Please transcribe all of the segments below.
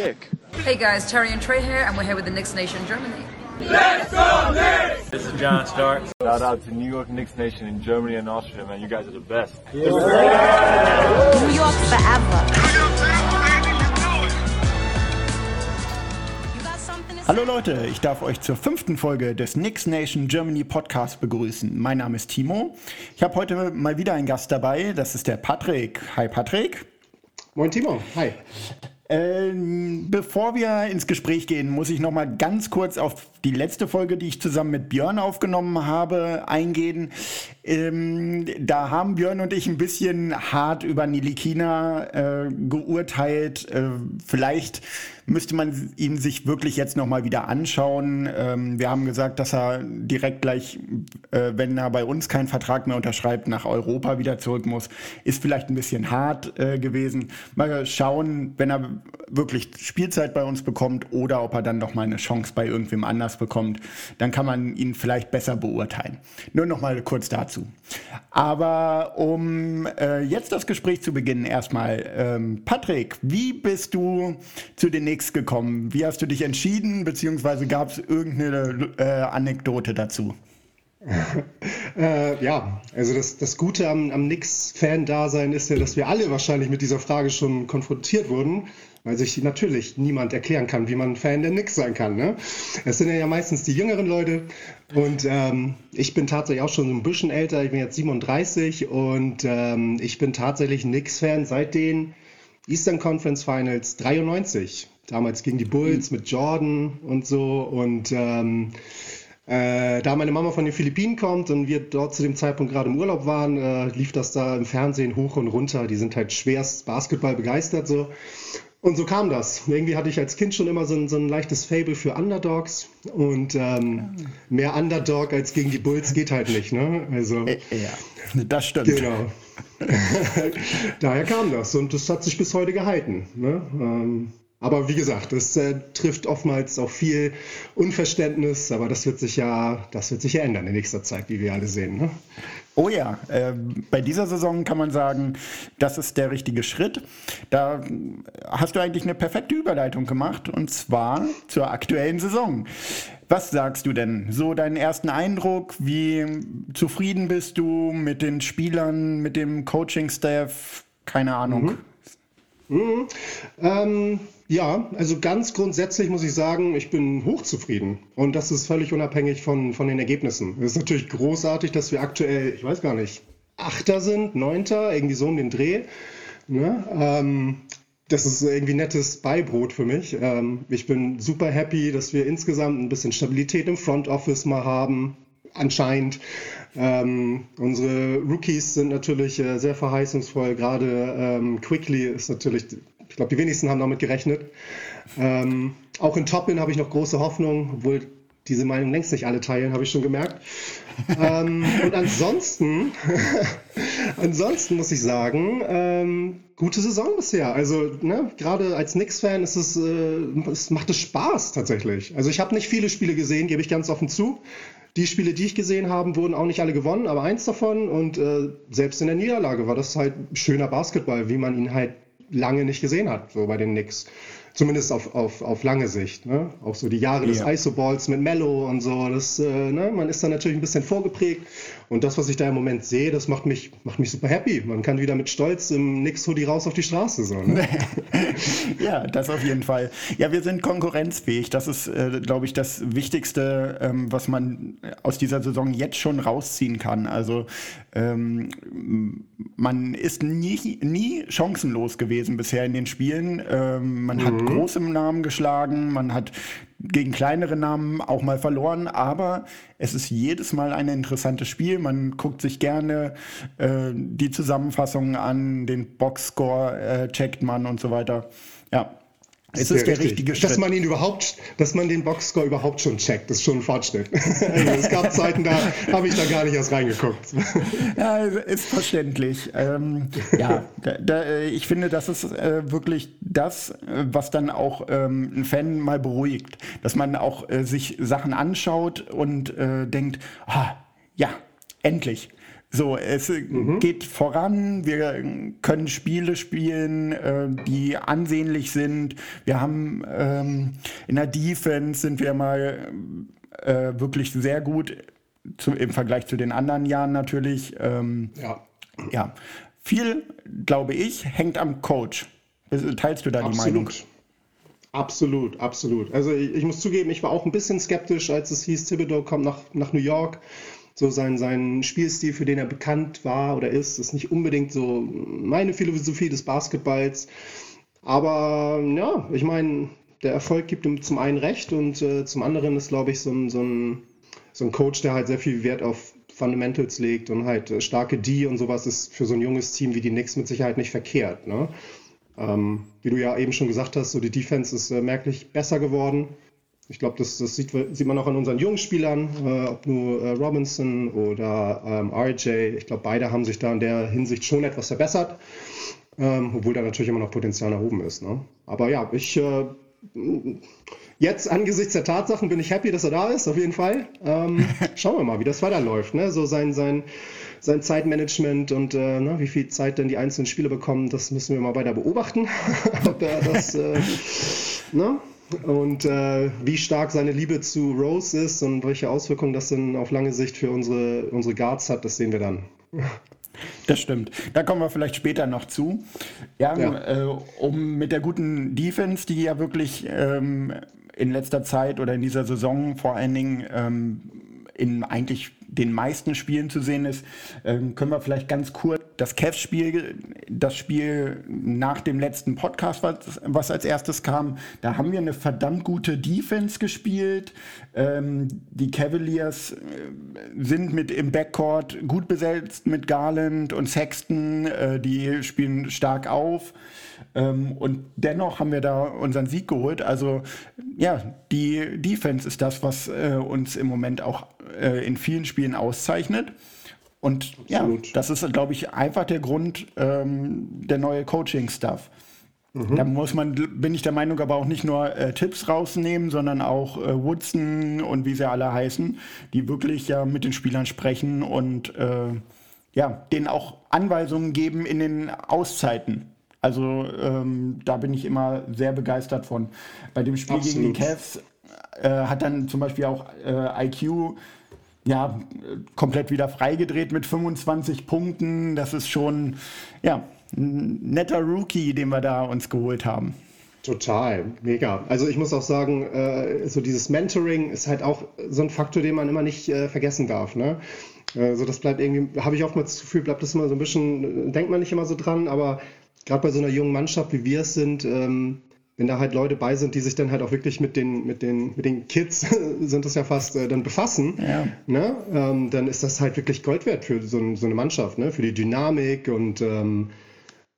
dick. Hey guys, Terry and Trey here, and we're here with the Knicks Nation Germany. Let's go Knicks! This is John Stark. Shout out to New York Knicks Nation in Germany and Austria, man. You guys are the best. New York forever. Hallo Leute, ich darf euch zur fünften Folge des Knicks Nation Germany Podcast begrüßen. Mein Name ist Timo. Ich habe heute mal wieder einen Gast dabei, das ist der Patrick. Hi Patrick. Moin Timo, hi. Ähm, bevor wir ins Gespräch gehen, muss ich noch mal ganz kurz auf die letzte Folge, die ich zusammen mit Björn aufgenommen habe, eingehen. Ähm, da haben Björn und ich ein bisschen hart über Nilikina äh, geurteilt. Äh, vielleicht müsste man ihn sich wirklich jetzt noch mal wieder anschauen. Ähm, wir haben gesagt, dass er direkt gleich, äh, wenn er bei uns keinen Vertrag mehr unterschreibt, nach Europa wieder zurück muss. Ist vielleicht ein bisschen hart äh, gewesen. Mal schauen, wenn er wirklich Spielzeit bei uns bekommt oder ob er dann noch mal eine Chance bei irgendwem anders bekommt. Dann kann man ihn vielleicht besser beurteilen. Nur noch mal kurz dazu. Aber um äh, jetzt das Gespräch zu beginnen, erstmal, ähm, Patrick, wie bist du zu den Knicks gekommen? Wie hast du dich entschieden, beziehungsweise gab es irgendeine äh, Anekdote dazu? Äh, ja, also das, das Gute am, am Knicks-Fan-Dasein ist ja, dass wir alle wahrscheinlich mit dieser Frage schon konfrontiert wurden, weil sich natürlich niemand erklären kann, wie man Fan der Knicks sein kann. Ne? Es sind ja meistens die jüngeren Leute und ähm, ich bin tatsächlich auch schon ein bisschen älter, ich bin jetzt 37 und ähm, ich bin tatsächlich Knicks-Fan seit den Eastern Conference Finals 93. Damals gegen die Bulls mit Jordan und so und ähm, äh, da meine Mama von den Philippinen kommt und wir dort zu dem Zeitpunkt gerade im Urlaub waren, äh, lief das da im Fernsehen hoch und runter. Die sind halt schwerst Basketball begeistert so. Und so kam das. Irgendwie hatte ich als Kind schon immer so ein, so ein leichtes Fable für Underdogs und ähm, mehr Underdog als gegen die Bulls geht halt nicht. Ne? Also, ja, das stimmt. Genau. Daher kam das und das hat sich bis heute gehalten. Ne? Ähm, aber wie gesagt, es äh, trifft oftmals auch viel Unverständnis, aber das wird sich ja, das wird sich ja ändern in nächster Zeit, wie wir alle sehen. Ne? Oh ja, äh, bei dieser Saison kann man sagen, das ist der richtige Schritt. Da hast du eigentlich eine perfekte Überleitung gemacht und zwar zur aktuellen Saison. Was sagst du denn? So deinen ersten Eindruck, wie zufrieden bist du mit den Spielern, mit dem Coaching-Staff? Keine Ahnung. Mhm. Mhm. Ähm, ja, also ganz grundsätzlich muss ich sagen, ich bin hochzufrieden. Und das ist völlig unabhängig von, von den Ergebnissen. Es ist natürlich großartig, dass wir aktuell, ich weiß gar nicht, Achter sind, Neunter, irgendwie so um den Dreh. Ne? Ähm, das ist irgendwie nettes Beibrot für mich. Ähm, ich bin super happy, dass wir insgesamt ein bisschen Stabilität im Front Office mal haben. Anscheinend. Ähm, unsere Rookies sind natürlich äh, sehr verheißungsvoll. Gerade ähm, Quickly ist natürlich ich glaube, die wenigsten haben damit gerechnet. Ähm, auch in Toppin habe ich noch große Hoffnung, obwohl diese Meinung längst nicht alle teilen, habe ich schon gemerkt. ähm, und ansonsten, ansonsten muss ich sagen, ähm, gute Saison bisher. Also ne, gerade als Knicks-Fan ist es, äh, es macht es Spaß tatsächlich. Also ich habe nicht viele Spiele gesehen, gebe ich ganz offen zu. Die Spiele, die ich gesehen habe, wurden auch nicht alle gewonnen, aber eins davon. Und äh, selbst in der Niederlage war das halt schöner Basketball, wie man ihn halt lange nicht gesehen hat, so bei den Knicks. Zumindest auf, auf, auf lange Sicht. Ne? Auch so die Jahre des Ja. Isoballs mit Mello und so. Das, äh, ne? Man ist da natürlich ein bisschen vorgeprägt. Und das, was ich da im Moment sehe, das macht mich, macht mich super happy. Man kann wieder mit Stolz im Knicks-Hoodie raus auf die Straße. So, ne? Ja, das auf jeden Fall. Ja, wir sind konkurrenzfähig. Das ist, äh, glaube ich, das Wichtigste, ähm, was man aus dieser Saison jetzt schon rausziehen kann. Also ähm, man ist nie, nie chancenlos gewesen bisher in den Spielen. Ähm, man hat große Namen geschlagen, man hat gegen kleinere Namen auch mal verloren, aber es ist jedes Mal ein interessantes Spiel. Man guckt sich gerne äh, die Zusammenfassungen an, den Boxscore äh, checkt man und so weiter. Ja, es ist der richtig. richtige Dass Schritt. man ihn überhaupt, dass man den Boxscore überhaupt schon checkt, ist schon ein Fortschritt. also es gab Zeiten, da habe ich da gar nicht erst reingeguckt. Ja, ist verständlich. Ähm, ja, da, da, äh, ich finde, das ist äh, wirklich das, äh, was dann auch ähm, einen Fan mal beruhigt. Dass man auch äh, sich Sachen anschaut und äh, denkt, ah, ja, endlich. So, es mhm. geht voran, wir können Spiele spielen, äh, die ansehnlich sind. Wir haben ähm, in der Defense sind wir mal äh, wirklich sehr gut zu, im Vergleich zu den anderen Jahren natürlich. Ähm, ja. ja. Viel, glaube ich, hängt am Coach. Teilst du da Absolut. die Meinung? Absolut, absolut. Also ich, ich, muss zugeben, ich war auch ein bisschen skeptisch, als es hieß, Thibodeau kommt nach, nach New York. So sein, sein Spielstil, für den er bekannt war oder ist, ist nicht unbedingt so meine Philosophie des Basketballs. Aber ja, ich meine, der Erfolg gibt ihm zum einen recht und äh, zum anderen ist, glaube ich, so ein, so, ein, so ein Coach, der halt sehr viel Wert auf Fundamentals legt und halt äh, starke D und sowas ist für so ein junges Team wie die Knicks mit Sicherheit nicht verkehrt. Ne? Ähm, wie du ja eben schon gesagt hast, so die Defense ist äh, merklich besser geworden. Ich glaube, das, das sieht, sieht, man auch an unseren jungen Spielern, äh, ob nur äh, Robinson oder ähm, RJ. Ich glaube, beide haben sich da in der Hinsicht schon etwas verbessert, ähm, obwohl da natürlich immer noch Potenzial nach oben ist. Ne? Aber ja, ich äh, jetzt angesichts der Tatsachen bin ich happy, dass er da ist, auf jeden Fall. Ähm, schauen wir mal, wie das weiterläuft. Ne? So sein, sein sein Zeitmanagement und äh, na, wie viel Zeit denn die einzelnen Spiele bekommen, das müssen wir mal weiter beobachten. Ob er das, äh, ne? Und äh, wie stark seine Liebe zu Rose ist und welche Auswirkungen das dann auf lange Sicht für unsere, unsere Guards hat, das sehen wir dann. Das stimmt. Da kommen wir vielleicht später noch zu. Ja, ja. Äh, um mit der guten Defense, die ja wirklich ähm, in letzter Zeit oder in dieser Saison vor allen Dingen ähm, in eigentlich den meisten Spielen zu sehen ist, ähm, können wir vielleicht ganz kurz das Cavs-Spiel, das Spiel nach dem letzten Podcast, was, was, als erstes kam, da haben wir eine verdammt gute Defense gespielt. Ähm, die Cavaliers äh, sind mit im Backcourt gut besetzt mit Garland und Sexton, äh, die spielen stark auf. Ähm, und dennoch haben wir da unseren Sieg geholt. Also ja, die Defense ist das, was äh, uns im Moment auch äh, in vielen Spielen auszeichnet. Und Absolut. ja, das ist, glaube ich, einfach der Grund, ähm, der neue Coaching-Stuff. Mhm. Da muss man, bin ich der Meinung, aber auch nicht nur äh, Tipps rausnehmen, sondern auch äh, Woodson und wie sie alle heißen, die wirklich ja mit den Spielern sprechen und äh, ja, denen auch Anweisungen geben in den Auszeiten. Also ähm, da bin ich immer sehr begeistert von. Bei dem Spiel Absolut. gegen die Cavs äh, hat dann zum Beispiel auch äh, IQ ja, komplett wieder freigedreht mit 25 Punkten. Das ist schon ja, ein netter Rookie, den wir da uns geholt haben. Total, mega. Also ich muss auch sagen, äh, so dieses Mentoring ist halt auch so ein Faktor, den man immer nicht äh, vergessen darf. Ne? Also das bleibt irgendwie, habe ich oftmals das Gefühl, bleibt das immer so ein bisschen, denkt man nicht immer so dran, aber gerade bei so einer jungen Mannschaft, wie wir es sind, ähm, wenn da halt Leute bei sind, die sich dann halt auch wirklich mit den, mit den, mit den Kids, sind das ja fast, äh, dann befassen, ja. ne? Ähm, dann ist das halt wirklich Gold wert für so, so eine Mannschaft, ne? für die Dynamik und ähm,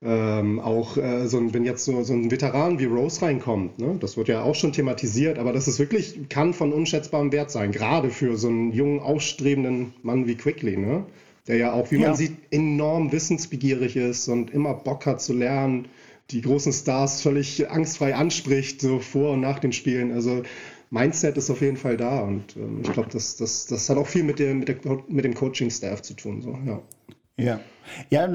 ähm, auch äh, so ein, wenn jetzt so, so ein Veteran wie Rose reinkommt, ne? das wird ja auch schon thematisiert, aber das ist wirklich, kann von unschätzbarem Wert sein, gerade für so einen jungen, aufstrebenden Mann wie Quickly. Ne? Der ja auch, wie ja. man sieht, enorm wissensbegierig ist und immer Bock hat zu lernen, die großen Stars völlig angstfrei anspricht, so vor und nach den Spielen. Also Mindset ist auf jeden Fall da und ähm, ich glaube, das, das, das hat auch viel mit, der, mit, der, mit dem Coaching-Staff zu tun. So, ja. Ja. Ja,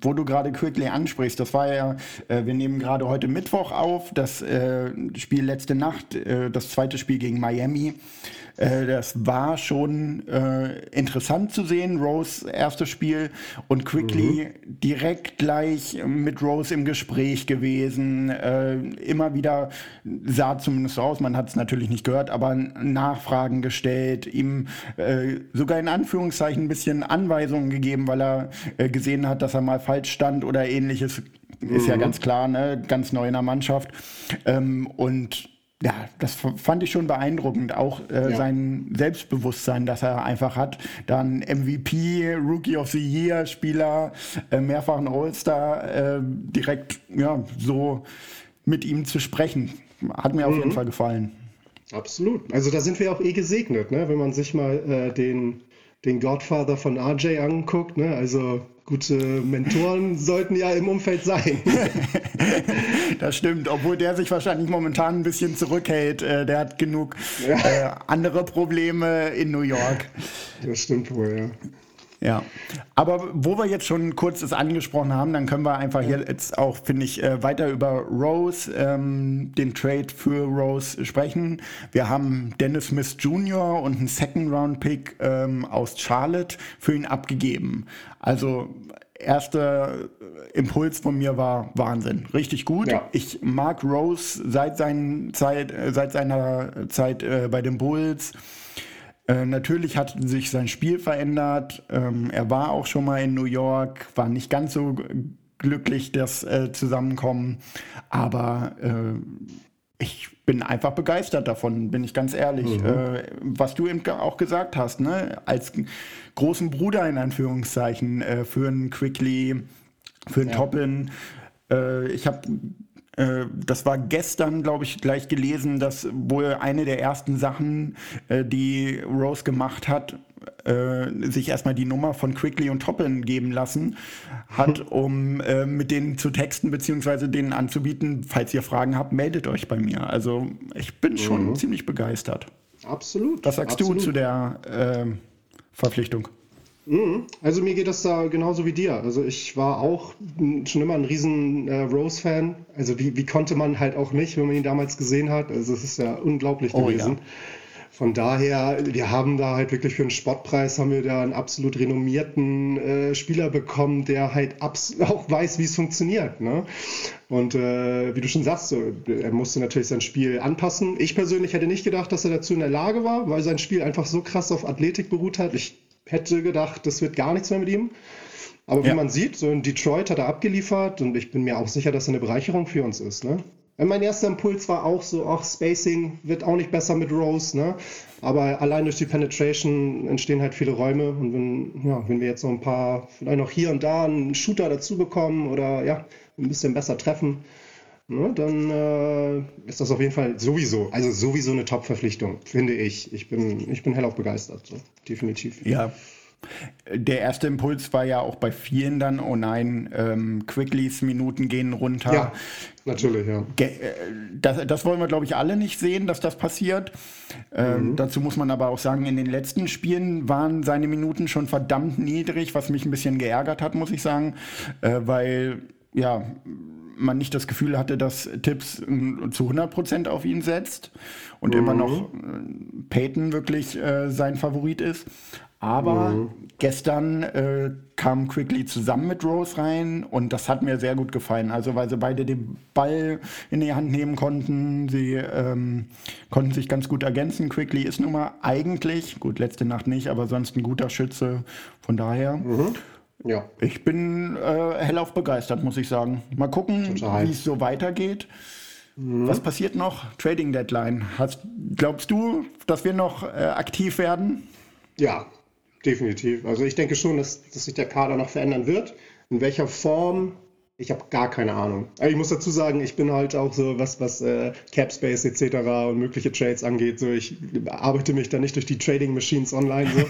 wo du gerade Quickly ansprichst, das war ja, äh, wir nehmen gerade heute Mittwoch auf, das äh, Spiel letzte Nacht, äh, das zweite Spiel gegen Miami. Äh, das war schon äh, interessant zu sehen, Rose erstes Spiel und Quickly mhm. direkt gleich mit Rose im Gespräch gewesen. Äh, immer wieder sah zumindest so aus, man hat es natürlich nicht gehört, aber Nachfragen gestellt, ihm sogar in Anführungszeichen ein bisschen Anweisungen gegeben, weil er gesehen hat, dass er mal falsch stand oder ähnliches. Ist mhm. ja ganz klar, ne? ganz neu in der Mannschaft. Ähm, und ja, das fand ich schon beeindruckend. Auch äh, ja. sein Selbstbewusstsein, das er einfach hat. Dann MVP, Rookie of the Year Spieler, äh, mehrfachen All-Star, äh, direkt ja, so mit ihm zu sprechen. Hat mir mhm. auf jeden mhm. Fall gefallen. Absolut. Also da sind wir auch eh gesegnet, ne? wenn man sich mal äh, den, den Godfather von RJ anguckt. Ne? Also gute Mentoren sollten ja im Umfeld sein. das stimmt, obwohl der sich wahrscheinlich momentan ein bisschen zurückhält. Äh, der hat genug ja. äh, andere Probleme in New York. Das stimmt wohl, ja. Ja, aber wo wir jetzt schon kurz das angesprochen haben, dann können wir einfach hier jetzt auch, finde ich, äh, weiter über Rose, ähm, den Trade für Rose sprechen. Wir haben Dennis Smith Jr. und einen Second-Round-Pick ähm, aus Charlotte für ihn abgegeben. Also erster Impuls von mir war Wahnsinn. Richtig gut. Ja. Ich mag Rose seit, seinen Zeit, äh, seit seiner Zeit äh, bei den Bulls. Äh, natürlich hat sich sein Spiel verändert. Ähm, er war auch schon mal in New York, war nicht ganz so glücklich, das äh, Zusammenkommen. Aber äh, ich bin einfach begeistert davon, bin ich ganz ehrlich. Mhm. Äh, was du eben auch gesagt hast, ne? als großen Bruder in Anführungszeichen äh, für einen Quickly, für einen ja. Toppin. ich habe das war gestern, glaube ich, gleich gelesen, dass wohl eine der ersten Sachen, äh, die Rose gemacht hat, äh, sich erstmal die Nummer von Quickly und Toppin geben lassen hat, um äh, mit denen zu texten beziehungsweise denen anzubieten, falls ihr Fragen habt, meldet euch bei mir. Also ich bin schon mhm. ziemlich begeistert. Absolut. Was sagst absolut. du zu der äh, Verpflichtung? Mhm. Also mir geht das da genauso wie dir. Also ich war auch schon immer ein riesen äh, Rose-Fan. Also wie, wie konnte man halt auch nicht, wenn man ihn damals gesehen hat. Also es ist ja unglaublich oh, gewesen. Ja. Von daher, wir haben da halt wirklich für einen Spottpreis haben wir da einen absolut renommierten äh, Spieler bekommen, der halt auch weiß, wie es funktioniert. Ne? Und äh, wie du schon sagst, so, er musste natürlich sein Spiel anpassen. Ich persönlich hätte nicht gedacht, dass er dazu in der Lage war, weil sein Spiel einfach so krass auf Athletik beruht hat. Ich hätte gedacht, das wird gar nichts mehr mit ihm. Aber wie ja. man sieht, so in Detroit hat er abgeliefert und ich bin mir auch sicher, dass er eine Bereicherung für uns ist. Ne? Mein erster Impuls war auch so, ach, Spacing wird auch nicht besser mit Rose, ne? Aber allein durch die Penetration entstehen halt viele Räume und wenn, ja, wenn wir jetzt noch ein paar, vielleicht noch hier und da einen Shooter dazu bekommen oder ja, ein bisschen besser treffen, ne, dann äh, ist das auf jeden Fall sowieso, also sowieso eine Top-Verpflichtung, finde ich. Ich bin, ich bin hellauf begeistert, so, definitiv. Ja. Der erste Impuls war ja auch bei vielen dann, oh nein, ähm, Quicklys Minuten gehen runter. Ja, natürlich, ja. Äh, das, das, wollen wir, glaube ich, alle nicht sehen, dass das passiert. Ähm, mhm. Dazu muss man aber auch sagen, in den letzten Spielen waren seine Minuten schon verdammt niedrig, was mich ein bisschen geärgert hat, muss ich sagen, äh, weil, ja, man nicht das Gefühl hatte, dass Tipps äh, zu 100% auf ihn setzt und mhm. immer noch äh, Peyton wirklich äh, sein Favorit ist. Aber mhm. gestern äh, kam Quickly zusammen mit Rose rein und das hat mir sehr gut gefallen. Also weil sie beide den Ball in die Hand nehmen konnten. Sie ähm, konnten sich ganz gut ergänzen. Quickly ist nun mal eigentlich, gut, letzte Nacht nicht, aber sonst ein guter Schütze. Von daher. Mhm. Ja. Ich bin äh, hellauf begeistert, muss ich sagen. Mal gucken, wie es so weitergeht. Mhm. Was passiert noch? Trading Deadline. Hast, glaubst du, dass wir noch äh, aktiv werden? Ja, definitiv. Also ich denke schon, dass, dass sich der Kader noch verändern wird. In welcher Form ich habe gar keine Ahnung. Aber ich muss dazu sagen, ich bin halt auch so, was, was äh, Capspace etc. und mögliche Trades angeht, so ich arbeite mich da nicht durch die Trading Machines online. So.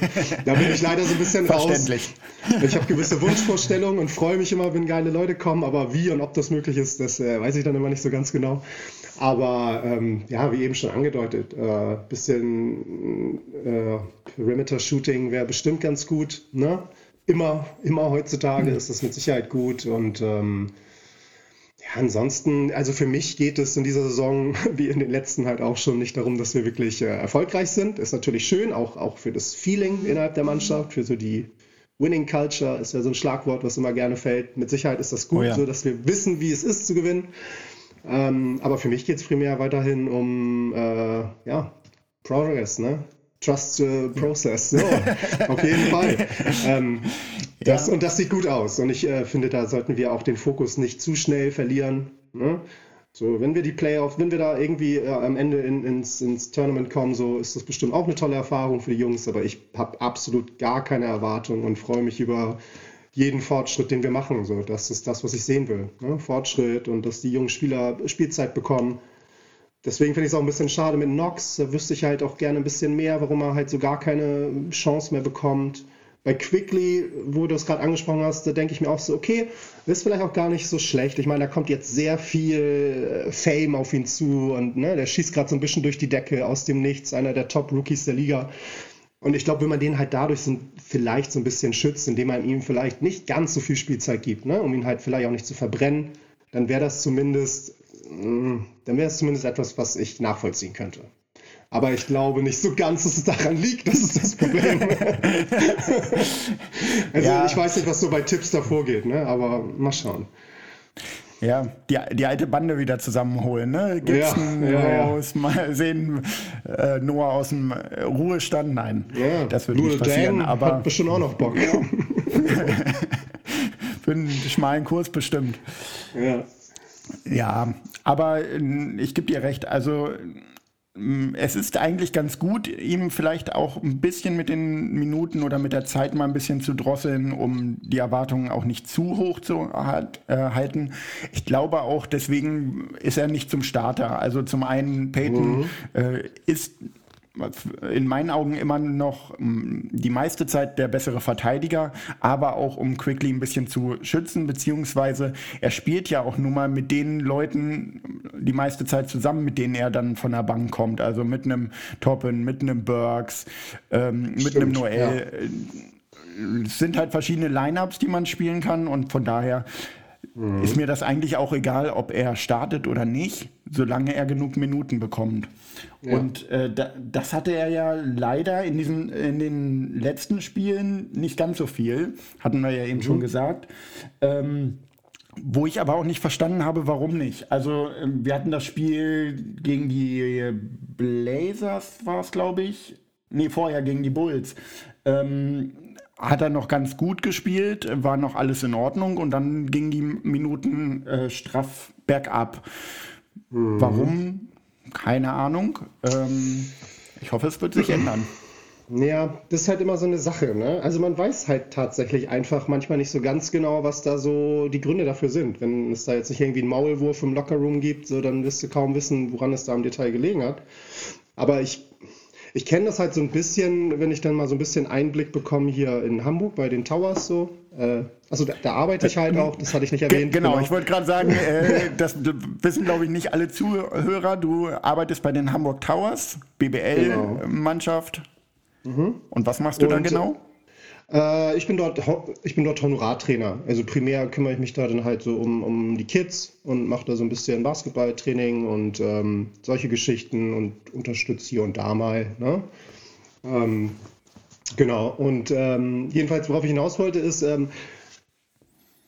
Da bin ich leider so ein bisschen raus. Ich habe gewisse Wunschvorstellungen und freue mich immer, wenn geile Leute kommen, aber wie und ob das möglich ist, das äh, weiß ich dann immer nicht so ganz genau. Aber ähm, ja, wie eben schon angedeutet, äh, bisschen äh, Perimeter Shooting wäre bestimmt ganz gut. Ne? Immer, immer heutzutage mhm. ist das mit Sicherheit gut. Und ähm, ja, ansonsten, also für mich geht es in dieser Saison, wie in den letzten halt auch schon, nicht darum, dass wir wirklich äh, erfolgreich sind. Ist natürlich schön, auch, auch für das Feeling innerhalb der Mannschaft, für so die Winning Culture ist ja so ein Schlagwort, was immer gerne fällt. Mit Sicherheit ist das gut, oh ja. so dass wir wissen, wie es ist zu gewinnen. Ähm, aber für mich geht es primär weiterhin um äh, ja, Progress, ne? Trust the process. So, auf jeden Fall. Ähm, das, ja. Und das sieht gut aus. Und ich äh, finde, da sollten wir auch den Fokus nicht zu schnell verlieren. Ne? So, wenn wir die Playoffs, wenn wir da irgendwie äh, am Ende in, ins, ins Tournament kommen, so ist das bestimmt auch eine tolle Erfahrung für die Jungs. Aber ich habe absolut gar keine Erwartung und freue mich über jeden Fortschritt, den wir machen. So, das ist das, was ich sehen will. Ne? Fortschritt und dass die jungen Spieler Spielzeit bekommen. Deswegen finde ich es auch ein bisschen schade mit Nox. Da wüsste ich halt auch gerne ein bisschen mehr, warum er halt so gar keine Chance mehr bekommt. Bei Quickly, wo du es gerade angesprochen hast, da denke ich mir auch so, okay, ist vielleicht auch gar nicht so schlecht. Ich meine, da kommt jetzt sehr viel äh, Fame auf ihn zu und ne, der schießt gerade so ein bisschen durch die Decke aus dem Nichts, einer der Top-Rookies der Liga. Und ich glaube, wenn man den halt dadurch so, vielleicht so ein bisschen schützt, indem man ihm vielleicht nicht ganz so viel Spielzeit gibt, ne, um ihn halt vielleicht auch nicht zu verbrennen, dann wäre das zumindest, dann wäre es zumindest etwas, was ich nachvollziehen könnte. Aber ich glaube nicht so ganz, dass es daran liegt. Das ist das Problem. also ja. ich weiß nicht, was so bei Tipps davor geht, ne? aber mal schauen. Ja, die, die alte Bande wieder zusammenholen, ne? Gibson ja, ja, raus, ja. mal sehen, äh, Noah aus dem Ruhestand. Nein, ja, das wird nicht passieren. Dan aber hat bestimmt auch noch Bock. Für einen schmalen Kurs bestimmt. Ja. Ja, aber äh, ich gebe dir recht. Also Mm, es ist eigentlich ganz gut, ihm vielleicht auch ein bisschen mit den Minuten oder mit der Zeit mal ein bisschen zu drosseln, um die Erwartungen auch nicht zu hoch zu äh, halten. Ich glaube auch, deswegen ist er nicht zum Starter. Also zum einen, Peyton mhm. äh, ist in meinen Augen immer noch mm, die meiste Zeit der bessere Verteidiger, aber auch um Quickly ein bisschen zu schützen, beziehungsweise er spielt ja auch nun mal mit den Leuten die meiste Zeit zusammen, mit denen er dann von der Bank kommt. Also mit einem Toppen, mit einem Burks, ähm, mit einem Noel. Ja. Es sind halt verschiedene Lineups, die man spielen kann und von daher mhm. ist mir das eigentlich auch egal, ob er startet oder nicht, solange er genug Minuten bekommt. Ja. Und äh, da, das hatte er ja leider in, diesen, in den letzten Spielen nicht ganz so viel, hatten wir ja eben mhm. schon gesagt. Ähm, wo ich aber auch nicht verstanden habe, warum nicht. Also ähm, wir hatten das Spiel gegen die Blazers, war es, glaube ich. Nee, vorher gegen die Bulls. Ähm, hat er noch ganz gut gespielt, war noch alles in Ordnung und dann gingen die Minuten äh, straff bergab. Mhm. Warum? Keine Ahnung. Ähm, ich hoffe, es wird sich ändern. Ja, das ist halt immer so eine Sache, ne? Also man weiß halt tatsächlich einfach manchmal nicht so ganz genau, was da so die Gründe dafür sind. Wenn es da jetzt nicht irgendwie einen Maulwurf im Lockerroom gibt, so dann wirst du kaum wissen, woran es da im Detail gelegen hat. Aber ich ich kenne das halt so ein bisschen, wenn ich dann mal so ein bisschen Einblick bekomme hier in Hamburg bei den Towers so. Äh, also da, da, arbeite ich halt auch, das hatte ich nicht erwähnt. Genau, genau. ich wollte gerade sagen, äh, das wissen glaube ich nicht alle Zuhörer. Du arbeitest bei den Hamburg Towers, BBL-Mannschaft. Genau. Mhm. Und was machst du Und, da genau? Äh, ich, bin dort, ich bin dort Honorartrainer. Also primär kümmere ich mich da dann halt so um, um die Kids und mache da so ein bisschen Basketballtraining und ähm, solche Geschichten und unterstütze hier und da mal. Ne? Ähm, genau. Und ähm, jedenfalls, worauf ich hinaus wollte, ist, ähm,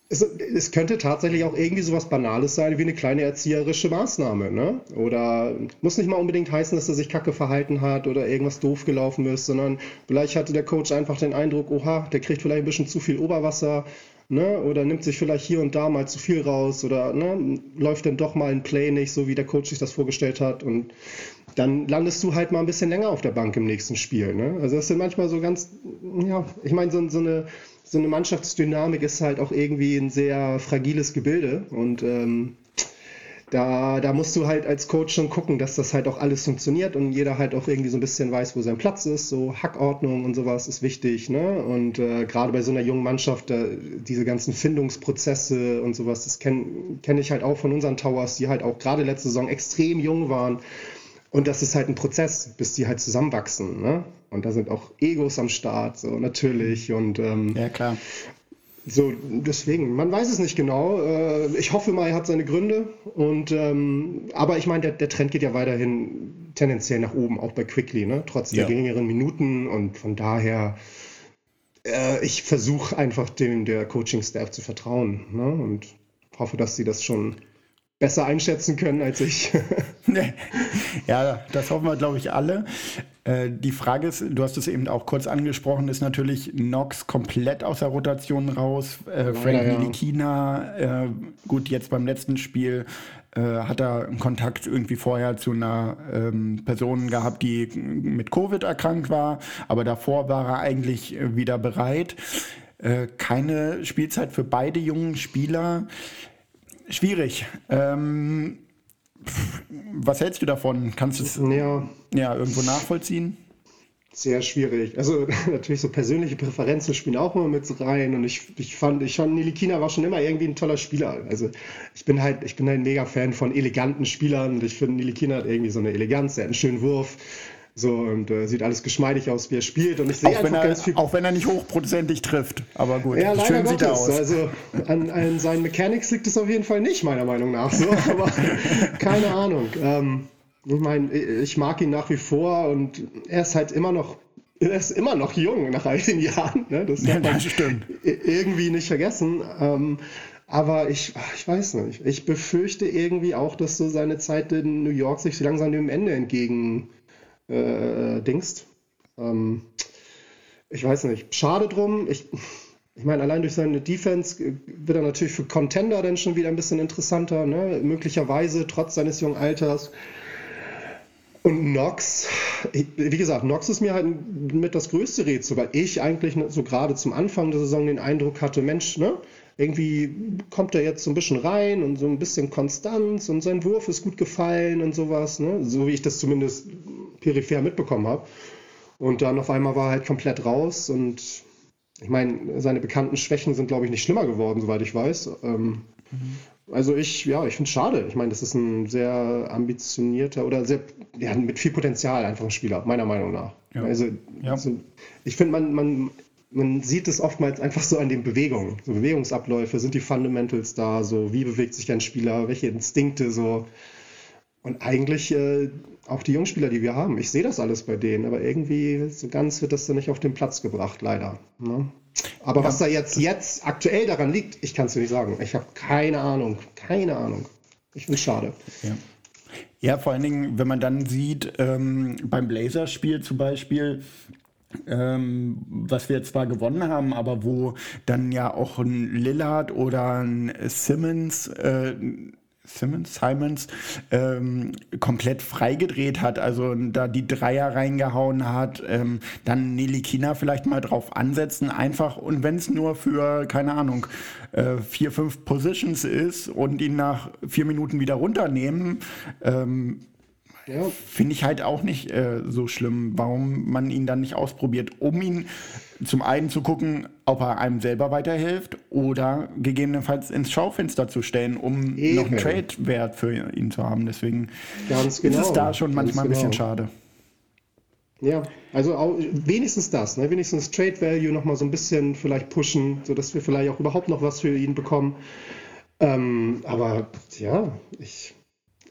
es, es, könnte tatsächlich auch irgendwie so was Banales sein wie eine kleine erzieherische Maßnahme. Ne? Oder muss nicht mal unbedingt heißen, dass er sich kacke verhalten hat oder irgendwas doof gelaufen ist, sondern vielleicht hatte der Coach einfach den Eindruck, oha, der kriegt vielleicht ein bisschen zu viel Oberwasser ne? oder nimmt sich vielleicht hier und da mal zu viel raus oder ne? läuft dann doch mal ein Play nicht, so wie der Coach sich das vorgestellt hat. Und dann landest du halt mal ein bisschen länger auf der Bank im nächsten Spiel. Ne? Also das sind manchmal so ganz, ja, ich meine, so, so eine so eine Mannschaftsdynamik ist halt auch irgendwie ein sehr fragiles Gebilde und ähm, da, da musst du halt als Coach schon gucken, dass das halt auch alles funktioniert und jeder halt auch irgendwie so ein bisschen weiß, wo sein Platz ist. So Hackordnung und sowas ist wichtig. Ne? Und äh, gerade bei so einer jungen Mannschaft, äh, diese ganzen Findungsprozesse und sowas, das kenne kenn ich halt auch von unseren Towers, die halt auch gerade letzte Saison extrem jung waren. Und das ist halt ein Prozess, bis die halt zusammenwachsen. Ne? Und da sind auch Egos am Start, so natürlich. Und, ähm, ja, klar. So, deswegen, man weiß es nicht genau. Äh, ich hoffe mal, er hat seine Gründe. Und, ähm, aber ich meine, der, der, Trend geht ja weiterhin tendenziell nach oben, auch bei Quickly, ne? trotz ja. der geringeren Minuten. Und von daher, äh, ich versuche einfach dem der Coaching-Staff zu vertrauen. Ne? Und hoffe, dass sie das schon besser einschätzen können als ich. ja, das hoffen wir, glaube ich, alle. Äh, die Frage ist, du hast es eben auch kurz angesprochen, ist natürlich Nox komplett aus der Rotation raus. Äh, Frank ja, Nilikina, äh, gut, jetzt beim letzten Spiel äh, hat er Kontakt irgendwie vorher zu einer ähm, Person gehabt, die mit Covid erkrankt war, aber davor war er eigentlich wieder bereit. Äh, keine Spielzeit für beide jungen Spieler. Schwierig. Ähm, was hältst du davon? Kannst du es ja. ja, irgendwo nachvollziehen? Sehr schwierig. Also natürlich so persönliche Präferenzen spielen auch immer mit rein und ich, ich fand, ich fand Nilikina war schon immer irgendwie ein toller Spieler. Also ich bin halt, ich bin ein mega Fan von eleganten Spielern und ich finde Nilikina hat irgendwie so eine Eleganz, er hat einen schönen Wurf. So, und äh, sieht alles geschmeidig aus, wie er spielt. Und ich sehe Auch wenn, einfach er, ganz viel. auch wenn er nicht hochprozentig trifft. Aber gut, Ja, schön sieht er Gottes. aus. Also an, an seinen Mechanics liegt es auf jeden Fall nicht, meiner Meinung nach. So, aber keine Ahnung. Ähm, ich meine, ich mag ihn nach wie vor und er ist halt immer noch, er ist immer noch jung nach all den Jahren. Ne? Das Ja, man das stimmt. irgendwie nicht vergessen. Ähm, aber ich, ich weiß nicht. Ich befürchte irgendwie auch, dass so seine Zeit in New York sich langsam dem Ende entgegen äh, dingst. Ähm, ich weiß nicht. Schade drum. Ich, ich meine, allein durch seine Defense äh, wird er natürlich für Contender dann schon wieder ein bisschen interessanter, ne? Möglicherweise trotz seines jungen Alters. Und Nox, ich- wie gesagt, Nox ist mir halt mit das größte Rätsel, weil ich eigentlich so gerade zum Anfang der Saison den Eindruck hatte, Mensch, ne, irgendwie kommt er jetzt so ein bisschen rein und so ein bisschen Konstanz und sein Wurf ist gut gefallen und sowas, ne, so wie ich das zumindest peripher mitbekommen habe. Und dann auf einmal war er halt komplett raus und ich meine, seine bekannten Schwächen sind, glaube ich, nicht schlimmer geworden, soweit ich weiß. Ähm, also ich, ja, ich finde es schade. Ich meine, das ist ein sehr ambitionierter oder sehr, ja, mit viel Potenzial einfach ein Spieler, meiner Meinung nach. Ja. Also, Ja. also ich finde, man, man, man sieht es oftmals einfach so an den Bewegungen. So Bewegungsabläufe, sind die Fundamentals da, so wie bewegt sich ein Spieler, welche Instinkte so. Und eigentlich äh, auch die Jungspieler, die wir haben, ich sehe das alles bei denen, aber irgendwie so ganz wird das dann nicht auf den Platz gebracht, leider. Ne? Aber was da jetzt, jetzt aktuell daran liegt, ich kann es dir nicht sagen. Ich habe keine Ahnung, keine Ahnung. Ich finde es schade. Ja. ja, vor allen Dingen, wenn man dann sieht, ähm, beim Blazers-Spiel zum Beispiel, ähm, was wir zwar gewonnen haben, aber wo dann ja auch ein Lillard oder ein Simmons, äh, Simmons, Simons, ähm, komplett freigedreht hat, also da die Dreier reingehauen hat, ähm, dann Nelly Kina vielleicht mal drauf ansetzen, einfach und wenn es nur für, keine Ahnung, äh, vier, fünf Positions ist und ihn nach vier Minuten wieder runternehmen, ähm, Ja, finde ich halt auch nicht äh, so schlimm, warum man ihn dann nicht ausprobiert, um ihn zum einen zu gucken, ob er einem selber weiterhilft oder gegebenenfalls ins Schaufenster zu stellen, um Eben. noch einen Trade-Wert für ihn zu haben. Deswegen Ganz ist genau. es da schon ganz manchmal ein bisschen genau. schade. Ja, also auch, wenigstens das, ne? wenigstens Trade Value nochmal so ein bisschen vielleicht pushen, sodass wir vielleicht auch überhaupt noch was für ihn bekommen. Ähm, aber ja, ich,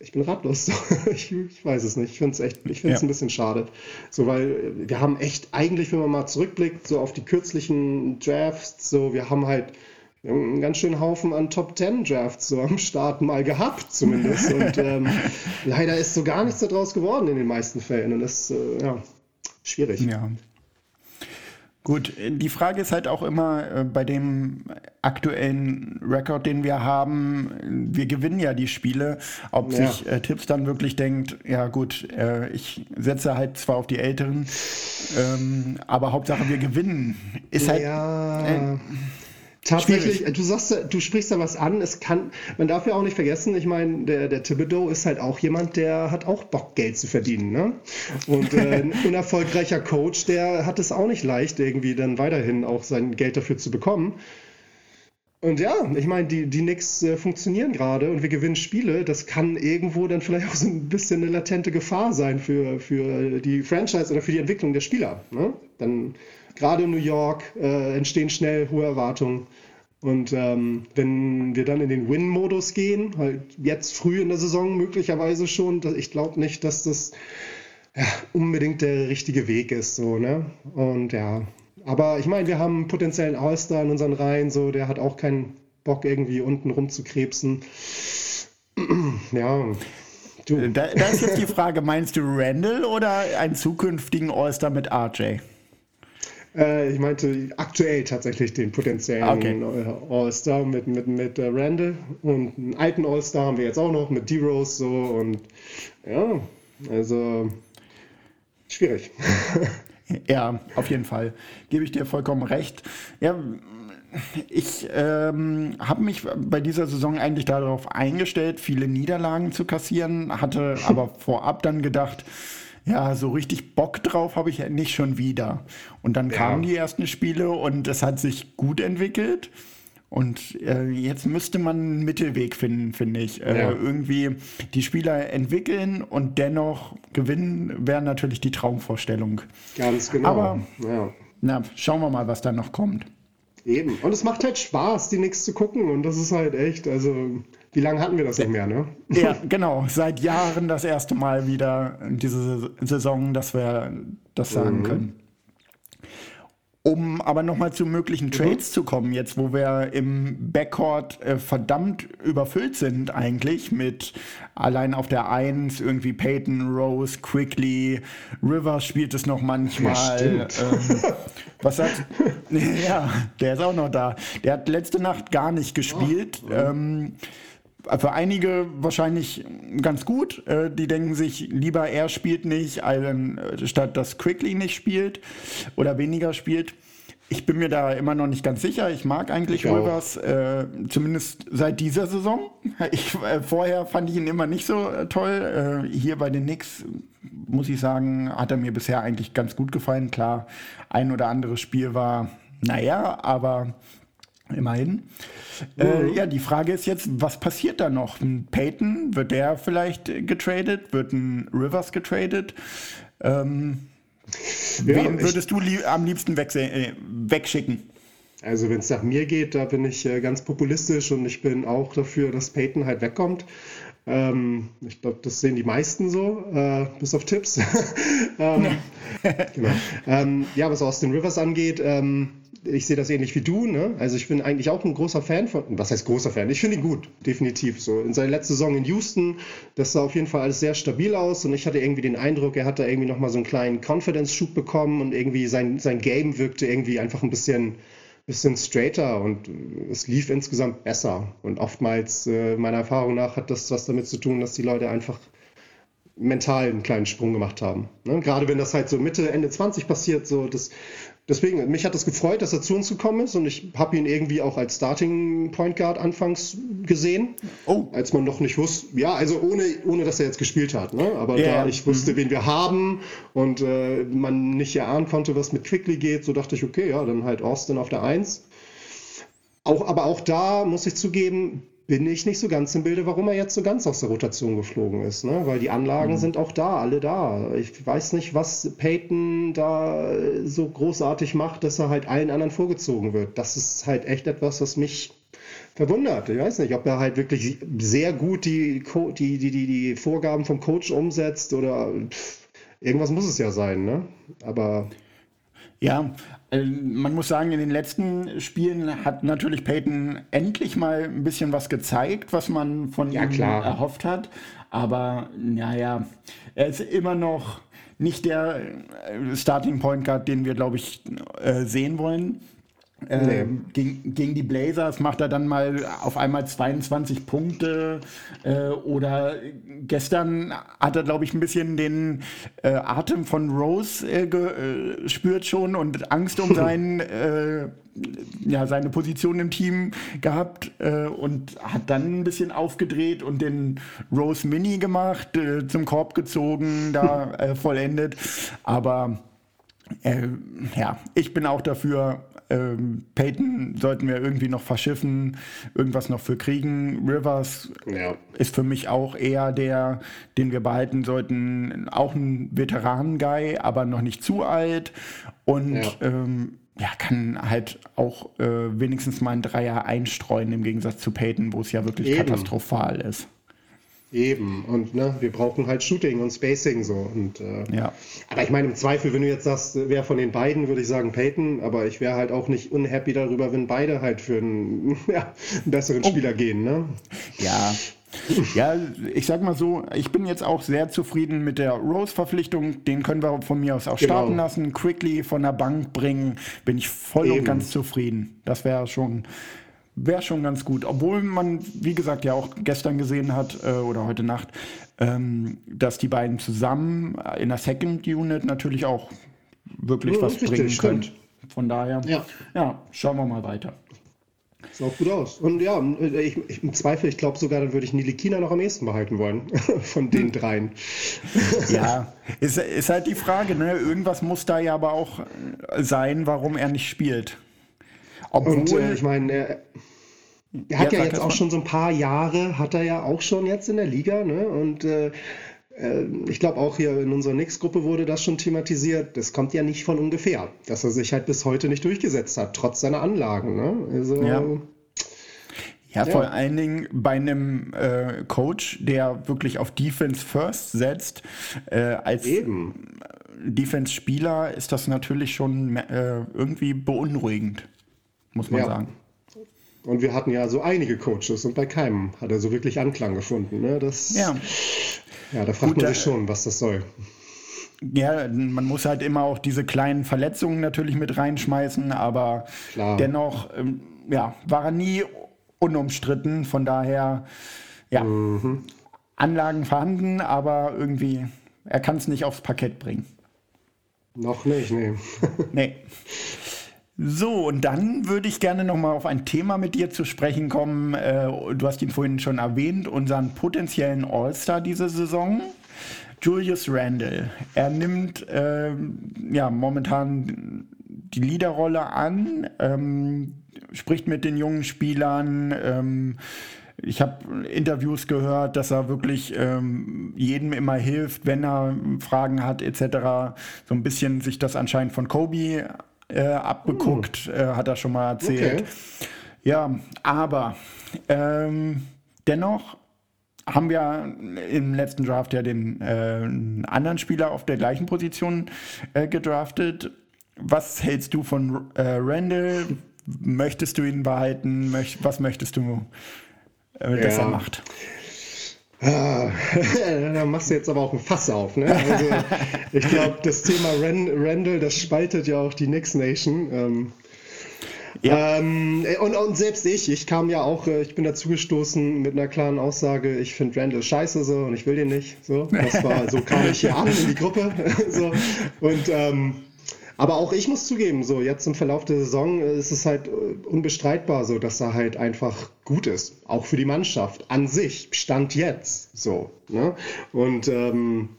ich bin ratlos. ich, ich weiß es nicht. Ich finde es echt, ich finde es Ja. ein bisschen schade. So, weil wir haben echt eigentlich, wenn man mal zurückblickt, so auf die kürzlichen Drafts, so, wir haben halt einen ganz schönen Haufen an Top 10 Drafts so am Start mal gehabt, zumindest. Und ähm, leider ist so gar nichts daraus geworden in den meisten Fällen. Und das, äh, ja, schwierig. Ja. Gut, die Frage ist halt auch immer äh, bei dem aktuellen Rekord, den wir haben, wir gewinnen ja die Spiele, ob Ja. sich äh, Tipps dann wirklich denkt, ja gut, äh, ich setze halt zwar auf die Älteren, ähm, aber Hauptsache wir gewinnen. Ist halt, Ja. Tatsächlich, schwierig. du sagst, du sprichst da was an. Es kann, man darf ja auch nicht vergessen, ich meine, der, der Thibodeau ist halt auch jemand, der hat auch Bock, Geld zu verdienen. Ne? Und äh, ein unerfolgreicher Coach, der hat es auch nicht leicht, irgendwie dann weiterhin auch sein Geld dafür zu bekommen. Und ja, ich meine, die, die Knicks äh, funktionieren gerade und wir gewinnen Spiele. Das kann irgendwo dann vielleicht auch so ein bisschen eine latente Gefahr sein für, für die Franchise oder für die Entwicklung der Spieler. Ne? Dann gerade in New York äh, entstehen schnell hohe Erwartungen. Und ähm, wenn wir dann in den Win-Modus gehen, halt jetzt früh in der Saison möglicherweise schon, ich glaube nicht, dass das ja, unbedingt der richtige Weg ist. So, ne? Und ja, aber ich meine, wir haben einen potenziellen All-Star in unseren Reihen, so, der hat auch keinen Bock, irgendwie unten rumzukrebsen. ja, du. da, da ist jetzt die Frage, meinst du Randall oder einen zukünftigen All-Star mit RJ? Äh, ich meinte aktuell tatsächlich den potenziellen Okay. äh, All-Star mit, mit, mit äh, Randall und einen alten All-Star haben wir jetzt auch noch mit D-Rose so und ja, also schwierig. Ja, auf jeden Fall. Gebe ich dir vollkommen recht. Ja, ich ähm, habe mich bei dieser Saison eigentlich darauf eingestellt, viele Niederlagen zu kassieren, hatte aber vorab dann gedacht, ja, so richtig Bock drauf habe ich ja nicht schon wieder. Und dann kamen die ersten Spiele und es hat sich gut entwickelt. Und äh, jetzt müsste man einen Mittelweg finden, finde ich. Äh, Ja. Irgendwie die Spieler entwickeln und dennoch gewinnen, wäre natürlich die Traumvorstellung. Ganz genau. Aber- ja. Na, schauen wir mal, was da noch kommt. Eben. Und es macht halt Spaß, die Nix zu gucken. Und das ist halt echt, also, wie lange hatten wir das nicht mehr, ne? Ja, genau. Seit Jahren das erste Mal wieder diese Saison, dass wir das sagen können. Um aber nochmal zu möglichen Trades zu kommen, jetzt wo wir im Backcourt äh, verdammt überfüllt sind eigentlich mit allein auf der Eins irgendwie Peyton, Rose, Quickly, Rivers spielt es noch manchmal. ähm, was sagt? ja, der ist auch noch da. Der hat letzte Nacht gar nicht gespielt. Ähm, für einige wahrscheinlich ganz gut. Äh, die denken sich, lieber er spielt nicht, äh, statt dass Quickly nicht spielt oder weniger spielt. Ich bin mir da immer noch nicht ganz sicher. Ich mag eigentlich Ich. Rivers, äh, zumindest seit dieser Saison. Ich, äh, vorher fand ich ihn immer nicht so äh, toll. Äh, hier bei den Knicks, muss ich sagen, hat er mir bisher eigentlich ganz gut gefallen. Klar, ein oder anderes Spiel war, naja, aber Immerhin. Äh, ja, die Frage ist jetzt, was passiert da noch? Ein Peyton, wird der vielleicht äh, getradet? Wird ein Rivers getradet? Ähm, Ja, wen würdest du lieb, am liebsten äh, wegschicken? Also wenn es nach mir geht, da bin ich äh, ganz populistisch und ich bin auch dafür, dass Peyton halt wegkommt. Ähm, ich glaube, das sehen die meisten so, äh, bis auf Tipps. ähm, genau. ähm, ja, was Austin Rivers angeht, ähm, ich sehe das ähnlich wie du. Ne? Also ich bin eigentlich auch ein großer Fan von, was heißt großer Fan? Ich finde ihn gut, definitiv. So in seiner letzten Saison in Houston, das sah auf jeden Fall alles sehr stabil aus und ich hatte irgendwie den Eindruck, er hat da irgendwie nochmal so einen kleinen Confidence-Schub bekommen und irgendwie sein, sein Game wirkte irgendwie einfach ein bisschen bisschen straighter und es lief insgesamt besser. Und oftmals, äh, meiner Erfahrung nach, hat das was damit zu tun, dass die Leute einfach mental einen kleinen Sprung gemacht haben. Ne? Gerade wenn das halt so Mitte, Ende 20 passiert, so das. Deswegen, mich hat das gefreut, dass er zu uns gekommen ist und ich habe ihn irgendwie auch als Starting Point Guard anfangs gesehen, Oh. als man noch nicht wusste, ja, also ohne, ohne dass er jetzt gespielt hat, ne? aber Ja, da ich wusste, wen wir haben und äh, man nicht erahnen konnte, was mit Quickly geht, so dachte ich, okay, ja, dann halt Austin auf der Eins. Auch, aber auch da muss ich zugeben, bin ich nicht so ganz im Bilde, warum er jetzt so ganz aus der Rotation geflogen ist. Ne? Weil die Anlagen sind auch da, alle da. Ich weiß nicht, was Peyton da äh, so großartig macht, dass er halt allen anderen vorgezogen wird. Das ist halt echt etwas, was mich verwundert. Ich weiß nicht, ob er halt wirklich sehr gut die, Co die, die, die, die Vorgaben vom Coach umsetzt oder pff, irgendwas muss es ja sein. Ne? Aber Ja, äh, man muss sagen, in den letzten Spielen hat natürlich Peyton endlich mal ein bisschen was gezeigt, was man von Ja, ihm klar. erhofft hat. Aber naja, er ist immer noch nicht der äh, Starting Point Guard, den wir, glaube ich, äh, sehen wollen. Ähm, gegen, gegen die Blazers macht er dann mal auf einmal 22 Punkte. Äh, oder gestern hat er, glaube ich, ein bisschen den äh, Atem von Rose äh, gespürt schon und Angst um seinen, äh, ja, seine Position im Team gehabt äh, und hat dann ein bisschen aufgedreht und den Rose Mini gemacht, äh, zum Korb gezogen, da äh, vollendet. Aber äh, ja, ich bin auch dafür. Ähm, Peyton sollten wir irgendwie noch verschiffen, irgendwas noch für kriegen. Rivers ja. ist für mich auch eher der, den wir behalten sollten. Auch ein Veteranen-Guy, aber noch nicht zu alt. Und Ja. ähm, ja, kann halt auch äh, wenigstens mal einen Dreier einstreuen, im Gegensatz zu Peyton, wo es ja wirklich Eben. katastrophal ist. Eben. Und ne, wir brauchen halt Shooting und Spacing so. Und, äh, Ja. Aber ich meine, im Zweifel, wenn du jetzt sagst, wer von den beiden, würde ich sagen Peyton, aber ich wäre halt auch nicht unhappy darüber, wenn beide halt für einen, ja, einen besseren Oh. Spieler gehen. Ne? Ja. Ja, ich sag mal so, ich bin jetzt auch sehr zufrieden mit der Rose-Verpflichtung. Den können wir von mir aus auch Genau. starten lassen. Quickly von der Bank bringen, bin ich voll und Eben. ganz zufrieden. Das wäre schon, wäre schon ganz gut. Obwohl man, wie gesagt, ja auch gestern gesehen hat äh, oder heute Nacht, ähm, dass die beiden zusammen in der Second Unit natürlich auch wirklich Ja, was richtig, bringen können. stimmt. Von daher, Ja. ja, schauen wir mal weiter. Sieht auch gut aus. Und ja, ich, ich, im Zweifel, ich glaube sogar, dann würde ich Nilikina noch am ehesten behalten wollen. von den dreien. Ja, ist, ist halt die Frage, ne? Irgendwas muss da ja aber auch äh, sein, warum er nicht spielt. Obwohl, Und äh, ich meine, er, Er hat ja, ja jetzt auch schon so ein paar Jahre, hat er ja auch schon jetzt in der Liga, ne? Und äh, äh ich glaube auch hier in unserer Nix-Gruppe wurde das schon thematisiert. Das kommt ja nicht von ungefähr, dass er sich halt bis heute nicht durchgesetzt hat, trotz seiner Anlagen. Ne? Also, ja. Ja, ja, vor allen Dingen bei einem äh, Coach, der wirklich auf Defense First setzt, äh, als Defense-Spieler ist das natürlich schon äh, irgendwie beunruhigend, muss man ja. sagen. Und wir hatten ja so einige Coaches und bei keinem hat er so wirklich Anklang gefunden. Ne? Das, ja. ja, da fragt Gut, man sich schon, was das soll. Ja, man muss halt immer auch diese kleinen Verletzungen natürlich mit reinschmeißen, aber Klar. dennoch ähm, ja, war er nie unumstritten. Von daher, ja, mhm. Anlagen vorhanden, aber irgendwie, er kann es nicht aufs Parkett bringen. Noch nicht, nee. nee. So, und dann würde ich gerne noch mal auf ein Thema mit dir zu sprechen kommen. Äh, du hast ihn vorhin schon erwähnt, unseren potenziellen All-Star diese Saison, Julius Randle. Er nimmt äh, ja momentan die Leaderrolle an, ähm, spricht mit den jungen Spielern. Ähm, ich habe Interviews gehört, dass er wirklich ähm, jedem immer hilft, wenn er Fragen hat etc. So ein bisschen sich das anscheinend von Kobe äh, abgeguckt, uh. äh, hat er schon mal erzählt. Okay. Ja, aber ähm, dennoch haben wir im letzten Draft ja den äh, anderen Spieler auf der gleichen Position äh, gedraftet. Was hältst du von äh, Randall? Möchtest du ihn behalten? Möcht, was möchtest du, äh, dass ja. er macht? Ah, da machst du jetzt aber auch ein Fass auf. Ne? Also, ich glaube, das Thema Ren Randall, das spaltet ja auch die Knicks Nation. Ähm, ja. Ähm, und, und, selbst ich, ich kam ja auch, äh, ich bin dazu gestoßen mit einer klaren Aussage, ich finde Randall scheiße so und ich will den nicht. So, das war, so kam ich hier an in die Gruppe. so. Und ähm, aber auch ich muss zugeben, so jetzt im Verlauf der Saison ist es halt äh, unbestreitbar so, dass er halt einfach gut ist. Auch für die Mannschaft an sich. Stand jetzt so. Ne? Und ähm,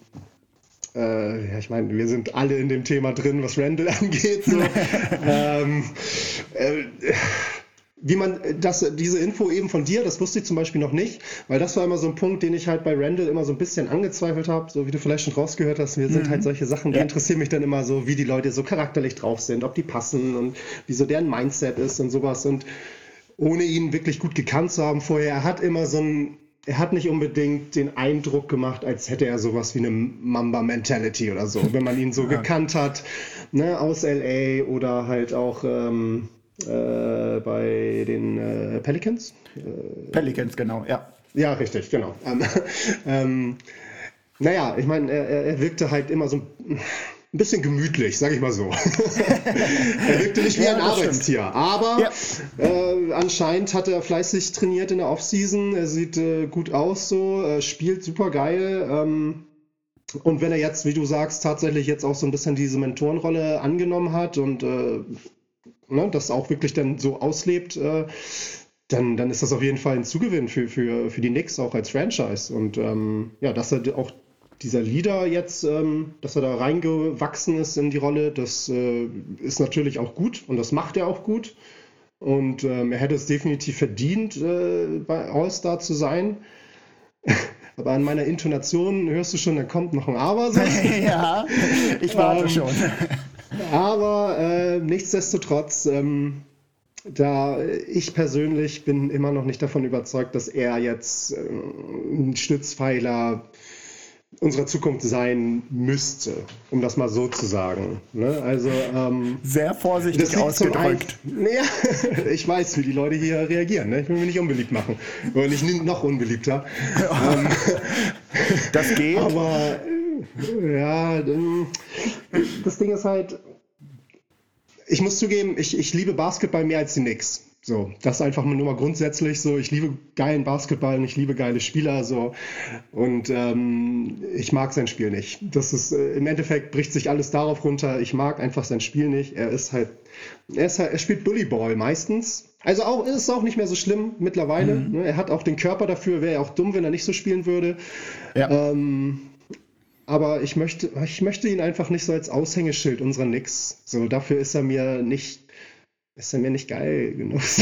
äh, ja, ich meine, wir sind alle in dem Thema drin, was Randall angeht. So. ähm, äh, wie man das, diese Info eben von dir, das wusste ich zum Beispiel noch nicht, weil das war immer so ein Punkt, den ich halt bei Randall immer so ein bisschen angezweifelt habe, so wie du vielleicht schon rausgehört hast. Wir sind mhm. halt solche Sachen, die ja. interessieren mich dann immer so, wie die Leute so charakterlich drauf sind, ob die passen und wie so deren Mindset ist und sowas. Und ohne ihn wirklich gut gekannt zu haben vorher, er hat immer so ein, er hat nicht unbedingt den Eindruck gemacht, als hätte er sowas wie eine Mamba-Mentality oder so, wenn man ihn so ja. gekannt hat, ne, aus LA oder halt auch. Ähm, äh, bei den äh, Pelicans. Äh, Pelicans, genau, ja. Ja, richtig, genau. Ähm, ähm, naja, ich meine, er, er, wirkte halt immer so ein bisschen gemütlich, sag ich mal so. er wirkte nicht wie ja, ein Arbeitstier, stimmt. aber ja. äh, anscheinend hat er fleißig trainiert in der Offseason. Er sieht äh, gut aus, so, spielt super geil. Ähm, und wenn er jetzt, wie du sagst, tatsächlich jetzt auch so ein bisschen diese Mentorenrolle angenommen hat und äh, ne, das auch wirklich dann so auslebt, äh, dann, dann ist das auf jeden Fall ein Zugewinn für, für, für die Knicks auch als Franchise. Und ähm, ja, dass er auch dieser Leader jetzt, ähm, dass er da reingewachsen ist in die Rolle, das äh, ist natürlich auch gut und das macht er auch gut. Und ähm, er hätte es definitiv verdient, äh, bei All-Star zu sein. Aber an meiner Intonation hörst du schon, da kommt noch ein Aber. ja, ich warte ähm, schon. Aber äh, nichtsdestotrotz, ähm, da ich persönlich bin immer noch nicht davon überzeugt, dass er jetzt äh, ein Stützpfeiler unserer Zukunft sein müsste, um das mal so zu sagen. Ne? Also ähm, sehr vorsichtig ausgedrückt. Naja, ich weiß, wie die Leute hier reagieren. Ne? Ich will mich nicht unbeliebt machen oder nicht noch unbeliebter. ähm, das geht. Aber ja, das Ding ist halt, ich muss zugeben, ich, ich liebe Basketball mehr als die Knicks. So, das ist einfach nur mal grundsätzlich so. Ich liebe geilen Basketball und ich liebe geile Spieler so. Und ähm, ich mag sein Spiel nicht. Das ist äh, im Endeffekt bricht sich alles darauf runter. Ich mag einfach sein Spiel nicht. Er ist halt, er ist halt, er spielt Bullyball meistens. Also auch ist auch nicht mehr so schlimm mittlerweile. Mhm. Ne? Er hat auch den Körper dafür. Wäre ja auch dumm, wenn er nicht so spielen würde. Ja. Ähm, aber ich möchte, ich möchte ihn einfach nicht so als Aushängeschild unserer Nix. So, dafür ist er mir nicht ist er mir nicht geil genug.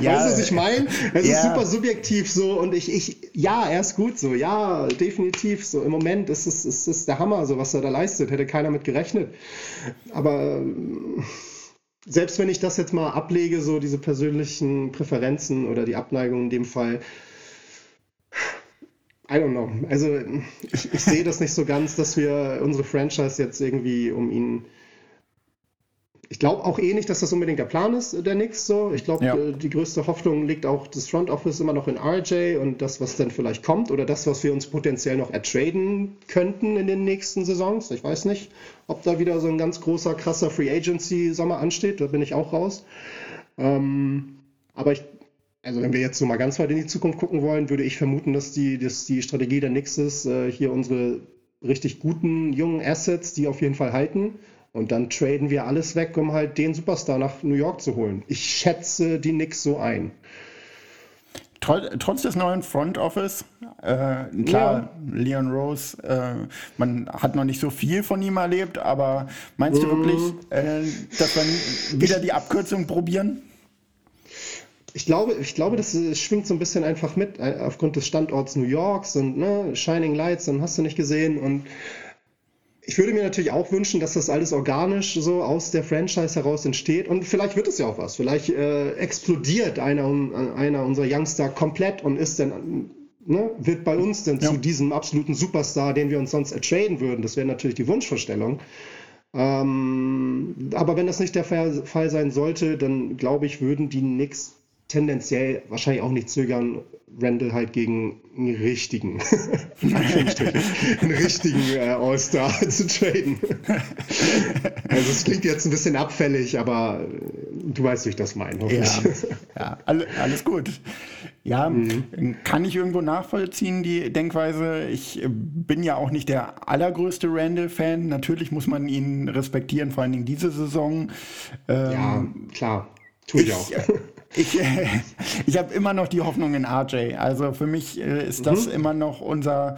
ja, weißt du, was ich meine? Es ja. ist super subjektiv so und ich, ich, ja, er ist gut so, ja, definitiv so. Im Moment ist es, ist es der Hammer, so was er da leistet, hätte keiner mit gerechnet. Aber ähm, selbst wenn ich das jetzt mal ablege, so diese persönlichen Präferenzen oder die Abneigung in dem Fall, I don't know. Also ich, ich sehe das nicht so ganz, dass wir unsere Franchise jetzt irgendwie um ihn ich glaube auch eh nicht, dass das unbedingt der Plan ist, der Knicks so. Ich glaube, ja. Äh, die größte Hoffnung liegt auch das Front Office immer noch in RJ und das, was dann vielleicht kommt oder das, was wir uns potenziell noch ertraden könnten in den nächsten Saisons. Ich weiß nicht, ob da wieder so ein ganz großer, krasser Free Agency Sommer ansteht. Da bin ich auch raus. Ähm, aber ich, also wenn wir jetzt so mal ganz weit in die Zukunft gucken wollen, würde ich vermuten, dass die, dass die Strategie der Knicks ist, äh, hier unsere richtig guten jungen Assets, die auf jeden Fall halten und dann traden wir alles weg, um halt den Superstar nach New York zu holen. Ich schätze die Knicks so ein. Trotz des neuen Front Office, äh, klar, ja. Leon Rose, äh, man hat noch nicht so viel von ihm erlebt, aber meinst du wirklich, mhm. äh, dass wir wieder die Abkürzung probieren? Ich glaube, ich glaube, das schwingt so ein bisschen einfach mit, äh, aufgrund des Standorts New Yorks und ne, Shining Lights, dann hast du nicht gesehen und ich würde mir natürlich auch wünschen, dass das alles organisch so aus der Franchise heraus entsteht. Und vielleicht wird es ja auch was. Vielleicht äh, explodiert einer, einer unserer Youngster komplett und ist dann, ne, wird bei uns dann ja. zu diesem absoluten Superstar, den wir uns sonst ertraden würden. Das wäre natürlich die Wunschvorstellung. Ähm, aber wenn das nicht der Fall sein sollte, dann glaube ich, würden die Knicks tendenziell wahrscheinlich auch nicht zögern, Randall halt gegen einen richtigen, einen richtigen äh, All-Star zu traden. also es klingt jetzt ein bisschen abfällig, aber äh, du weißt, wie ich das meine. Ja, ja alles gut. Ja, mhm. kann ich irgendwo nachvollziehen, die Denkweise. Ich äh, bin ja auch nicht der allergrößte Randall-Fan. Natürlich muss man ihn respektieren, vor allen Dingen diese Saison. Ähm, ja, klar. Tue ich, ich auch. Ich, äh, ich habe immer noch die Hoffnung in RJ. Also für mich äh, ist das mhm. immer noch unser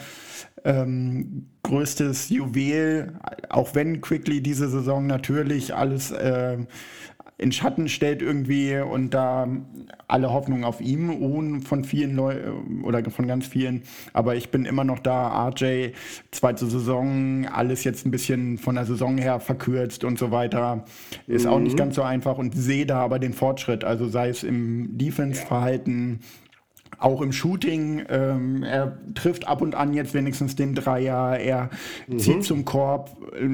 ähm, größtes Juwel, auch wenn Quickly diese Saison natürlich alles äh, in Schatten stellt irgendwie und da alle Hoffnung auf ihm ruhen von vielen Leuten oder von ganz vielen. Aber ich bin immer noch da. RJ, zweite Saison, alles jetzt ein bisschen von der Saison her verkürzt und so weiter. Ist mhm. auch nicht mhm. ganz so einfach und sehe da aber den Fortschritt. Also sei es im Defense-Verhalten, auch im Shooting. Ähm, er trifft ab und an jetzt wenigstens den Dreier. Er mhm. zieht zum Korb.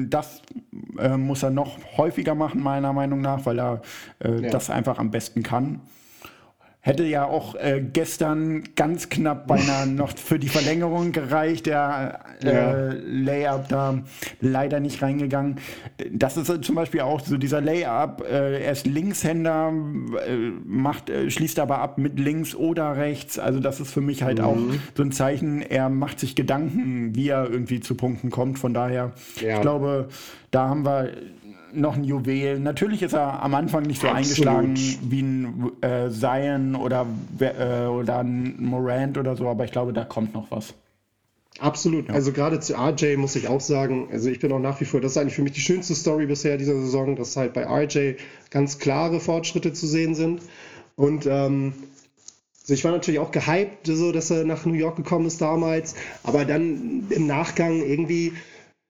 Das äh, muss er noch häufiger machen, meiner Meinung nach, weil er äh, ja. das einfach am besten kann. Hätte ja auch äh, gestern ganz knapp beinahe noch für die Verlängerung gereicht. Der äh, ja. Layup da leider nicht reingegangen. Das ist zum Beispiel auch so dieser Layup. Äh, er ist Linkshänder, äh, macht, äh, schließt aber ab mit links oder rechts. Also das ist für mich halt mhm. auch so ein Zeichen. Er macht sich Gedanken, wie er irgendwie zu Punkten kommt. Von daher, ja. ich glaube, da haben wir noch ein Juwel. Natürlich ist er am Anfang nicht so Absolut. eingeschlagen wie ein äh, Zion oder, äh, oder ein Morant oder so, aber ich glaube, da kommt noch was. Absolut. Ja. Also gerade zu RJ muss ich auch sagen, also ich bin auch nach wie vor, das ist eigentlich für mich die schönste Story bisher dieser Saison, dass halt bei RJ ganz klare Fortschritte zu sehen sind. Und ähm, also ich war natürlich auch gehypt, so dass er nach New York gekommen ist damals, aber dann im Nachgang irgendwie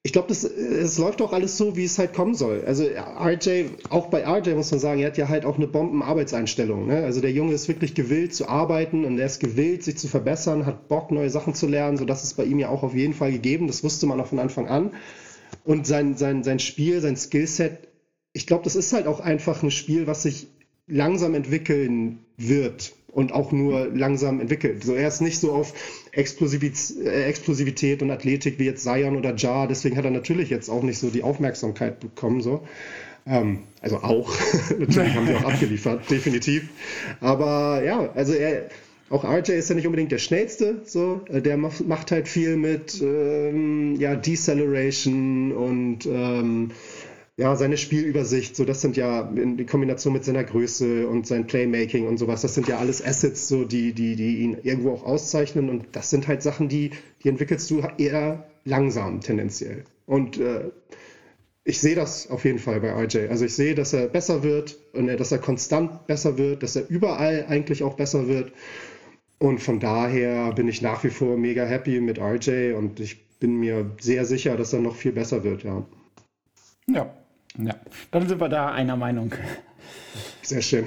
ich glaube, es läuft auch alles so, wie es halt kommen soll. Also RJ, auch bei RJ muss man sagen, er hat ja halt auch eine Bombenarbeitseinstellung. Ne? Also der Junge ist wirklich gewillt zu arbeiten und er ist gewillt, sich zu verbessern, hat Bock, neue Sachen zu lernen. So das ist bei ihm ja auch auf jeden Fall gegeben. Das wusste man auch von Anfang an. Und sein, sein, sein Spiel, sein Skillset, ich glaube, das ist halt auch einfach ein Spiel, was sich langsam entwickeln wird und auch nur langsam entwickelt. So, er ist nicht so auf Explosivität, äh, Explosivität und Athletik wie jetzt Zion oder Jar, deswegen hat er natürlich jetzt auch nicht so die Aufmerksamkeit bekommen. So. Ähm, also auch, natürlich haben sie auch abgeliefert, definitiv. Aber ja, also er, auch RJ ist ja nicht unbedingt der schnellste, so, äh, der macht halt viel mit ähm, ja, Deceleration und ähm, ja, seine Spielübersicht, so das sind ja in die Kombination mit seiner Größe und sein Playmaking und sowas, das sind ja alles Assets, so die, die, die ihn irgendwo auch auszeichnen und das sind halt Sachen, die, die entwickelst du eher langsam tendenziell. Und äh, ich sehe das auf jeden Fall bei RJ. Also ich sehe, dass er besser wird und dass er konstant besser wird, dass er überall eigentlich auch besser wird. Und von daher bin ich nach wie vor mega happy mit RJ und ich bin mir sehr sicher, dass er noch viel besser wird, ja. Ja, ja. Dann sind wir da einer Meinung. Sehr schön.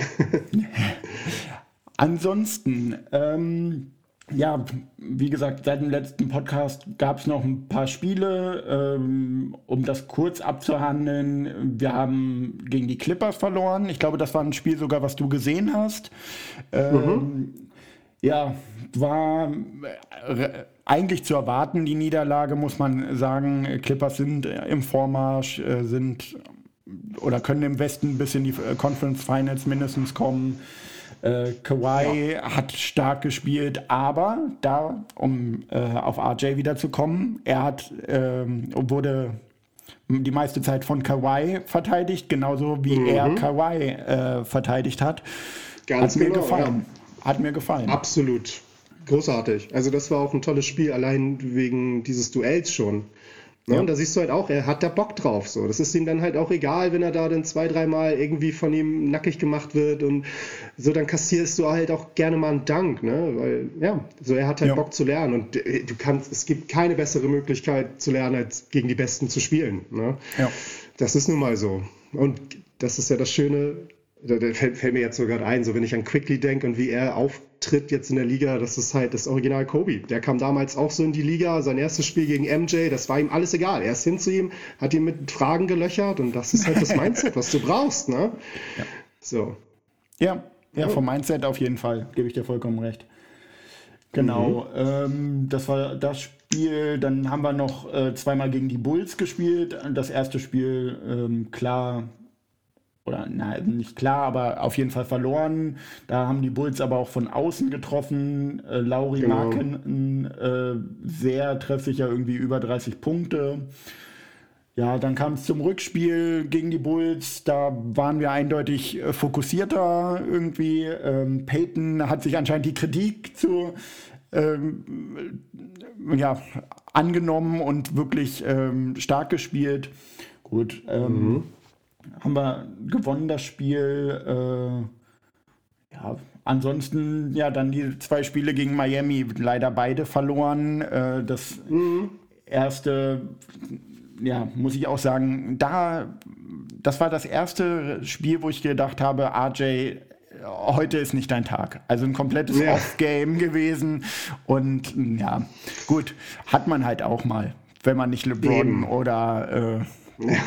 Ansonsten, ähm, ja, wie gesagt, seit dem letzten Podcast gab es noch ein paar Spiele. Ähm, um das kurz abzuhandeln, wir haben gegen die Clippers verloren. Ich glaube, das war ein Spiel sogar, was du gesehen hast. Ähm, mhm. Ja, war äh, eigentlich zu erwarten, die Niederlage, muss man sagen. Clippers sind im Vormarsch, äh, sind oder können im Westen bis in die äh, Conference Finals mindestens kommen. Äh, Kawhi ja. hat stark gespielt, aber da, um äh, auf RJ wiederzukommen, er hat, äh, wurde die meiste Zeit von Kawhi verteidigt, genauso wie mhm. er Kawhi äh, verteidigt hat. Ganz hat mir genau, gefallen. Ja. Hat mir gefallen. Absolut. Großartig. Also das war auch ein tolles Spiel, allein wegen dieses Duells schon. Ja. Und da siehst du halt auch, er hat da Bock drauf. So. Das ist ihm dann halt auch egal, wenn er da dann zwei, dreimal irgendwie von ihm nackig gemacht wird und so, dann kassierst du halt auch gerne mal einen Dank, ne? Weil, ja, so er hat halt ja. Bock zu lernen und äh, du kannst, es gibt keine bessere Möglichkeit zu lernen, als gegen die Besten zu spielen. Ne? Ja. Das ist nun mal so. Und das ist ja das Schöne, da, fällt, fällt, mir jetzt so gerade ein, so wenn ich an Quickly denke und wie er auftritt jetzt in der Liga, das ist halt das Original Kobe. Der kam damals auch so in die Liga, sein erstes Spiel gegen MJ, das war ihm alles egal. Er ist hin zu ihm, hat ihn mit Fragen gelöchert und das ist halt das Mindset, was du brauchst, ne? Ja. So. Ja, ja, vom Mindset auf jeden Fall, gebe ich dir vollkommen recht. Genau, mhm. ähm, das war das Spiel. Dann haben wir noch äh, zweimal gegen die Bulls gespielt. Das erste Spiel, ähm, klar, oder na, nicht klar, aber auf jeden Fall verloren. Da haben die Bulls aber auch von außen getroffen. Äh, Lauri genau. Marken äh, sehr treffsicher, irgendwie über 30 Punkte. Ja, dann kam es zum Rückspiel gegen die Bulls. Da waren wir eindeutig äh, fokussierter irgendwie. Ähm, Peyton hat sich anscheinend die Kritik zu ähm, ja, angenommen und wirklich ähm, stark gespielt. Gut. Ähm, mhm haben wir gewonnen, das Spiel. Äh, ja, ansonsten, ja, dann die zwei Spiele gegen Miami, leider beide verloren. Äh, das mhm. erste, ja, muss ich auch sagen, da, das war das erste Spiel, wo ich gedacht habe, RJ, heute ist nicht dein Tag. Also ein komplettes ja. Off-Game gewesen. Und ja, gut, hat man halt auch mal, wenn man nicht LeBron Eben. oder äh,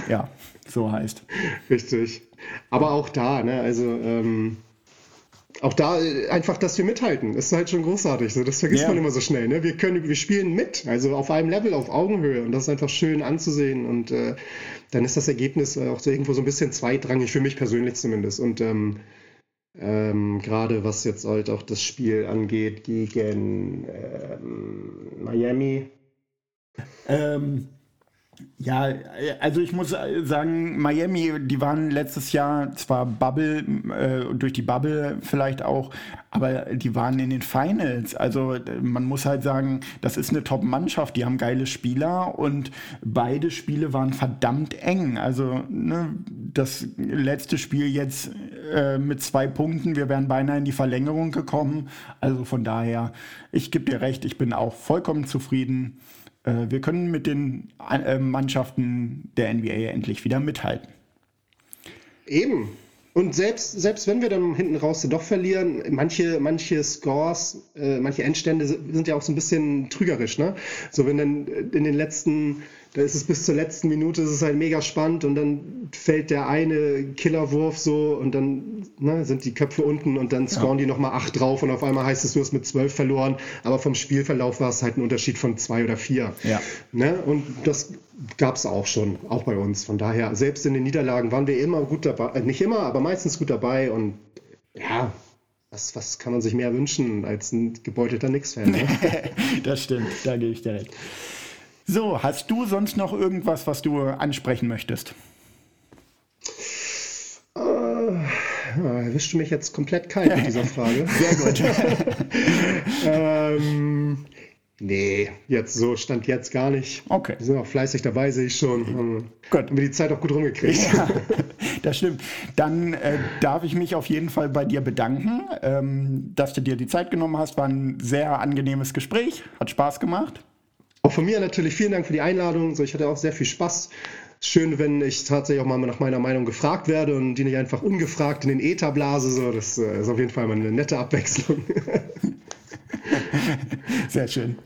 ja. so heißt. Richtig. Aber auch da, ne, also ähm, auch da äh, einfach, dass wir mithalten, ist halt schon großartig. So, das vergisst ja. man immer so schnell. Ne? Wir können, wir spielen mit, also auf einem Level, auf Augenhöhe, und das ist einfach schön anzusehen. Und äh, dann ist das Ergebnis auch so irgendwo so ein bisschen zweitrangig für mich persönlich zumindest. Und ähm, ähm, gerade was jetzt halt auch das Spiel angeht gegen ähm, Miami. Ähm, ja, also ich muss sagen, Miami, die waren letztes Jahr zwar Bubble, äh, durch die Bubble vielleicht auch, aber die waren in den Finals. Also man muss halt sagen, das ist eine Top-Mannschaft, die haben geile Spieler und beide Spiele waren verdammt eng. Also ne, das letzte Spiel jetzt äh, mit zwei Punkten, wir wären beinahe in die Verlängerung gekommen. Also von daher, ich gebe dir recht, ich bin auch vollkommen zufrieden äh, wir können mit den äh, Mannschaften der NBA endlich wieder mithalten. Eben. Und selbst, selbst wenn wir dann hinten raus doch verlieren, manche, manche Scores, äh, manche Endstände sind ja auch so ein bisschen trügerisch. Ne? So wenn dann in den letzten da ist es bis zur letzten Minute, ist es halt mega spannend und dann fällt der eine Killerwurf so und dann ne, sind die Köpfe unten und dann scoren ja. die nochmal acht drauf und auf einmal heißt es, du hast mit zwölf verloren, aber vom Spielverlauf war es halt ein Unterschied von zwei oder vier. Ja. Ne? Und das gab es auch schon, auch bei uns. Von daher, selbst in den Niederlagen waren wir immer gut dabei, äh, nicht immer, aber meistens gut dabei und ja, was, was kann man sich mehr wünschen als ein gebeutelter Nix-Fan? Ne? das stimmt, da gebe ich dir recht. So, hast du sonst noch irgendwas, was du ansprechen möchtest? Äh, erwischst du mich jetzt komplett kalt mit dieser Frage? Sehr gut. ähm, Nee, jetzt so stand jetzt gar nicht. Okay. Wir sind auch fleißig dabei, sehe ich schon. Gut. Haben wir die Zeit auch gut rumgekriegt. Ja, das stimmt. Dann äh, darf ich mich auf jeden Fall bei dir bedanken, ähm, dass du dir die Zeit genommen hast. War ein sehr angenehmes Gespräch, hat Spaß gemacht. Auch von mir natürlich vielen Dank für die Einladung. So, ich hatte auch sehr viel Spaß. Schön, wenn ich tatsächlich auch mal nach meiner Meinung gefragt werde und die nicht einfach ungefragt in den Äther blase. So, das äh, ist auf jeden Fall mal eine nette Abwechslung. Sehr schön.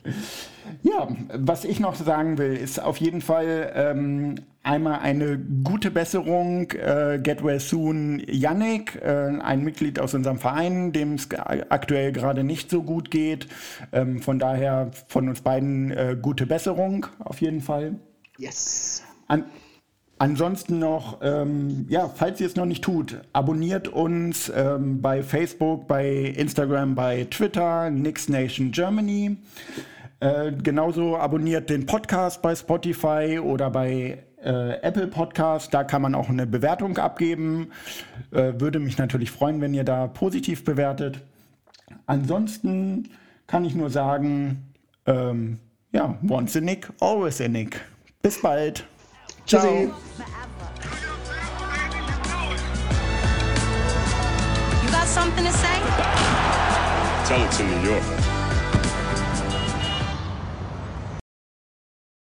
Ja, was ich noch sagen will, ist auf jeden Fall ähm, einmal eine gute Besserung. Äh, Get Well Soon Yannick, äh, ein Mitglied aus unserem Verein, dem es aktuell gerade nicht so gut geht. Ähm, von daher von uns beiden äh, gute Besserung auf jeden Fall. Yes. An Ansonsten noch, ähm, ja, falls ihr es noch nicht tut, abonniert uns ähm, bei Facebook, bei Instagram, bei Twitter, Nix Nation Germany. Äh, genauso abonniert den Podcast bei Spotify oder bei äh, Apple Podcast. Da kann man auch eine Bewertung abgeben. Äh, würde mich natürlich freuen, wenn ihr da positiv bewertet. Ansonsten kann ich nur sagen, ähm, ja, once a Nick, always a Nick. Bis bald. Ciao. You got something to say? Tell it to New York.